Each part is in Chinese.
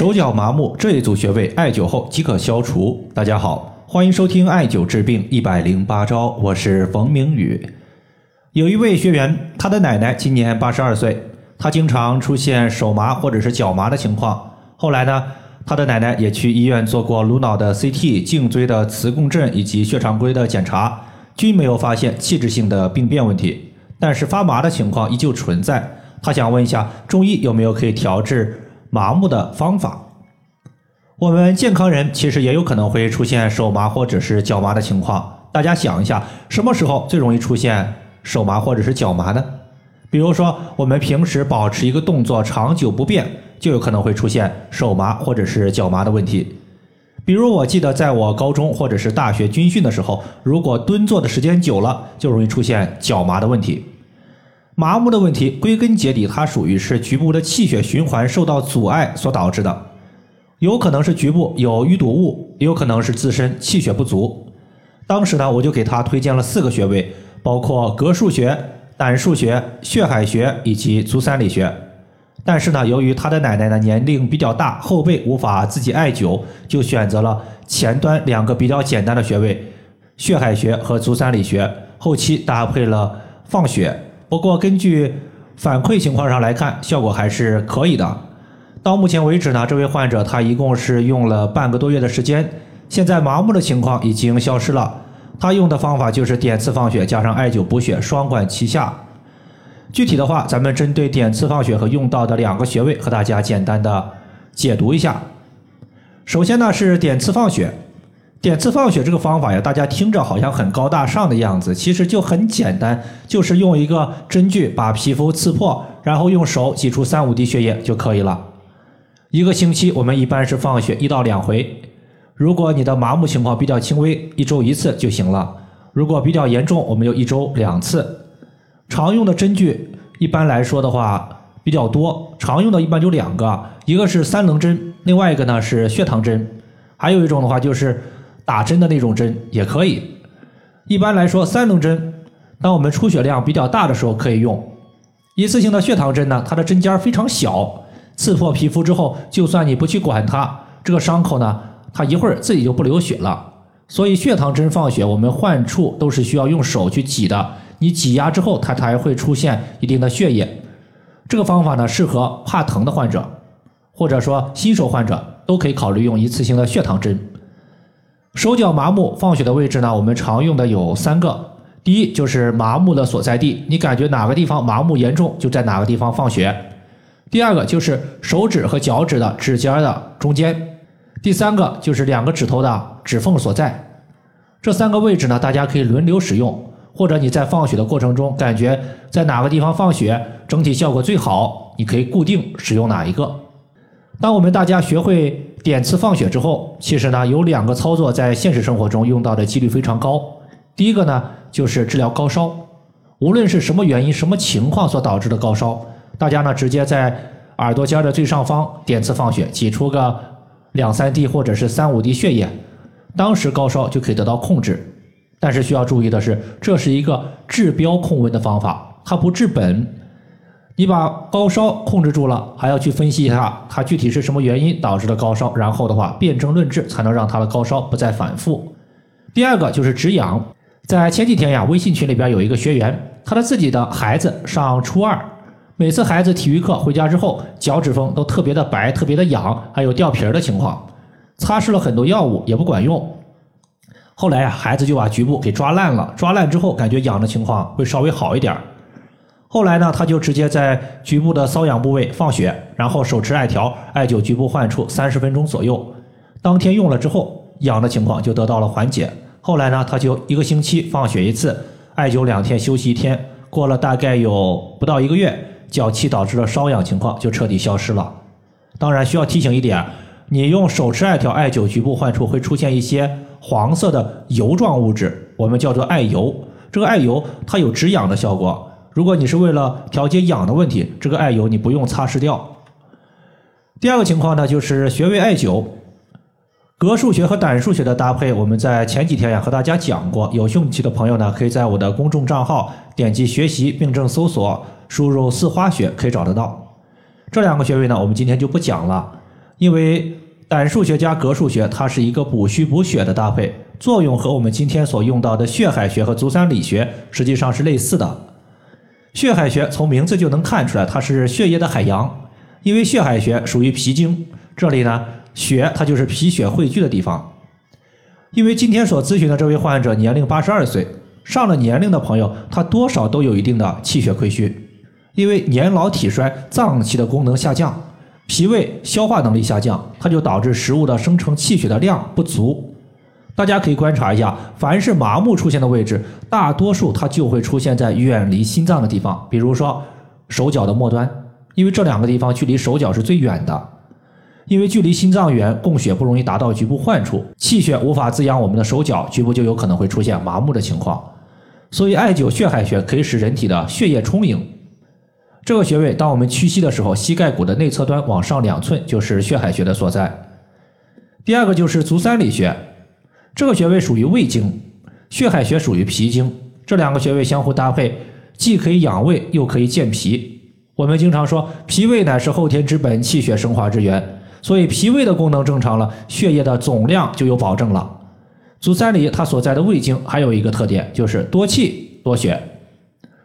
手脚麻木这一组穴位，艾灸后即可消除。大家好，欢迎收听艾灸治病一百零八招，我是冯明宇。有一位学员，他的奶奶今年八十二岁，她经常出现手麻或者是脚麻的情况。后来呢，他的奶奶也去医院做过颅脑的 CT、颈椎的磁共振以及血常规的检查，均没有发现器质性的病变问题，但是发麻的情况依旧存在。他想问一下，中医有没有可以调治？麻木的方法，我们健康人其实也有可能会出现手麻或者是脚麻的情况。大家想一下，什么时候最容易出现手麻或者是脚麻呢？比如说，我们平时保持一个动作长久不变，就有可能会出现手麻或者是脚麻的问题。比如，我记得在我高中或者是大学军训的时候，如果蹲坐的时间久了，就容易出现脚麻的问题。麻木的问题，归根结底，它属于是局部的气血循环受到阻碍所导致的，有可能是局部有淤堵物，也有可能是自身气血不足。当时呢，我就给他推荐了四个穴位，包括膈腧穴、胆腧穴、血海穴以及足三里穴。但是呢，由于他的奶奶呢年龄比较大，后背无法自己艾灸，就选择了前端两个比较简单的穴位——血海穴和足三里穴，后期搭配了放血。不过，根据反馈情况上来看，效果还是可以的。到目前为止呢，这位患者他一共是用了半个多月的时间，现在麻木的情况已经消失了。他用的方法就是点刺放血加上艾灸补血，双管齐下。具体的话，咱们针对点刺放血和用到的两个穴位，和大家简单的解读一下。首先呢，是点刺放血。点刺放血这个方法呀，大家听着好像很高大上的样子，其实就很简单，就是用一个针具把皮肤刺破，然后用手挤出三五滴血液就可以了。一个星期我们一般是放血一到两回，如果你的麻木情况比较轻微，一周一次就行了；如果比较严重，我们就一周两次。常用的针具一般来说的话比较多，常用的一般就两个，一个是三棱针，另外一个呢是血糖针，还有一种的话就是。打针的那种针也可以。一般来说，三棱针，当我们出血量比较大的时候可以用。一次性的血糖针呢，它的针尖非常小，刺破皮肤之后，就算你不去管它，这个伤口呢，它一会儿自己就不流血了。所以血糖针放血，我们患处都是需要用手去挤的。你挤压之后，它才会出现一定的血液。这个方法呢，适合怕疼的患者，或者说新手患者都可以考虑用一次性的血糖针。手脚麻木放血的位置呢？我们常用的有三个。第一就是麻木的所在地，你感觉哪个地方麻木严重，就在哪个地方放血。第二个就是手指和脚趾的指尖的中间。第三个就是两个指头的指缝所在。这三个位置呢，大家可以轮流使用，或者你在放血的过程中，感觉在哪个地方放血整体效果最好，你可以固定使用哪一个。当我们大家学会。点刺放血之后，其实呢有两个操作在现实生活中用到的几率非常高。第一个呢就是治疗高烧，无论是什么原因、什么情况所导致的高烧，大家呢直接在耳朵尖的最上方点刺放血，挤出个两三滴或者是三五滴血液，当时高烧就可以得到控制。但是需要注意的是，这是一个治标控温的方法，它不治本。你把高烧控制住了，还要去分析一下它具体是什么原因导致的高烧，然后的话辨证论治，才能让他的高烧不再反复。第二个就是止痒，在前几天呀，微信群里边有一个学员，他的自己的孩子上初二，每次孩子体育课回家之后，脚趾缝都特别的白，特别的痒，还有掉皮儿的情况，擦拭了很多药物也不管用。后来呀，孩子就把局部给抓烂了，抓烂之后感觉痒的情况会稍微好一点。后来呢，他就直接在局部的瘙痒部位放血，然后手持艾条艾灸局部患处三十分钟左右。当天用了之后，痒的情况就得到了缓解。后来呢，他就一个星期放血一次，艾灸两天，休息一天。过了大概有不到一个月，脚气导致的瘙痒情况就彻底消失了。当然需要提醒一点，你用手持艾条艾灸局部患处会出现一些黄色的油状物质，我们叫做艾油。这个艾油它有止痒的效果。如果你是为了调节痒的问题，这个艾油你不用擦拭掉。第二个情况呢，就是穴位艾灸，膈腧穴和胆腧穴的搭配，我们在前几天呀和大家讲过，有兴趣的朋友呢，可以在我的公众账号点击学习病症搜索，输入四花穴可以找得到。这两个穴位呢，我们今天就不讲了。因为胆数学加膈数学，它是一个补虚补血的搭配，作用和我们今天所用到的血海穴和足三里穴实际上是类似的。血海穴从名字就能看出来，它是血液的海洋，因为血海穴属于脾经，这里呢血它就是脾血汇聚的地方。因为今天所咨询的这位患者年龄八十二岁，上了年龄的朋友，他多少都有一定的气血亏虚，因为年老体衰，脏器的功能下降。脾胃消化能力下降，它就导致食物的生成气血的量不足。大家可以观察一下，凡是麻木出现的位置，大多数它就会出现在远离心脏的地方，比如说手脚的末端，因为这两个地方距离手脚是最远的。因为距离心脏远，供血不容易达到局部患处，气血无法滋养我们的手脚，局部就有可能会出现麻木的情况。所以，艾灸血海穴可以使人体的血液充盈。这个穴位，当我们屈膝的时候，膝盖骨的内侧端往上两寸就是血海穴的所在。第二个就是足三里穴，这个穴位属于胃经，血海穴属于脾经，这两个穴位相互搭配，既可以养胃，又可以健脾。我们经常说，脾胃乃是后天之本，气血生化之源，所以脾胃的功能正常了，血液的总量就有保证了。足三里它所在的胃经还有一个特点，就是多气多血。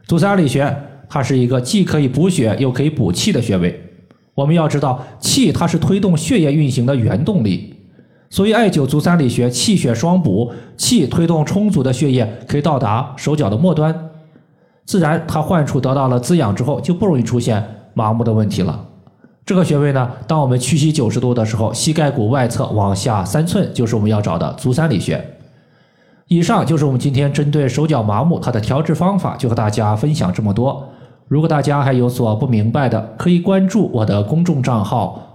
足三里穴。它是一个既可以补血又可以补气的穴位。我们要知道，气它是推动血液运行的原动力，所以艾灸足三里穴，气血双补，气推动充足的血液可以到达手脚的末端，自然它患处得到了滋养之后，就不容易出现麻木的问题了。这个穴位呢，当我们屈膝九十度的时候，膝盖骨外侧往下三寸就是我们要找的足三里穴。以上就是我们今天针对手脚麻木它的调治方法，就和大家分享这么多。如果大家还有所不明白的，可以关注我的公众账号“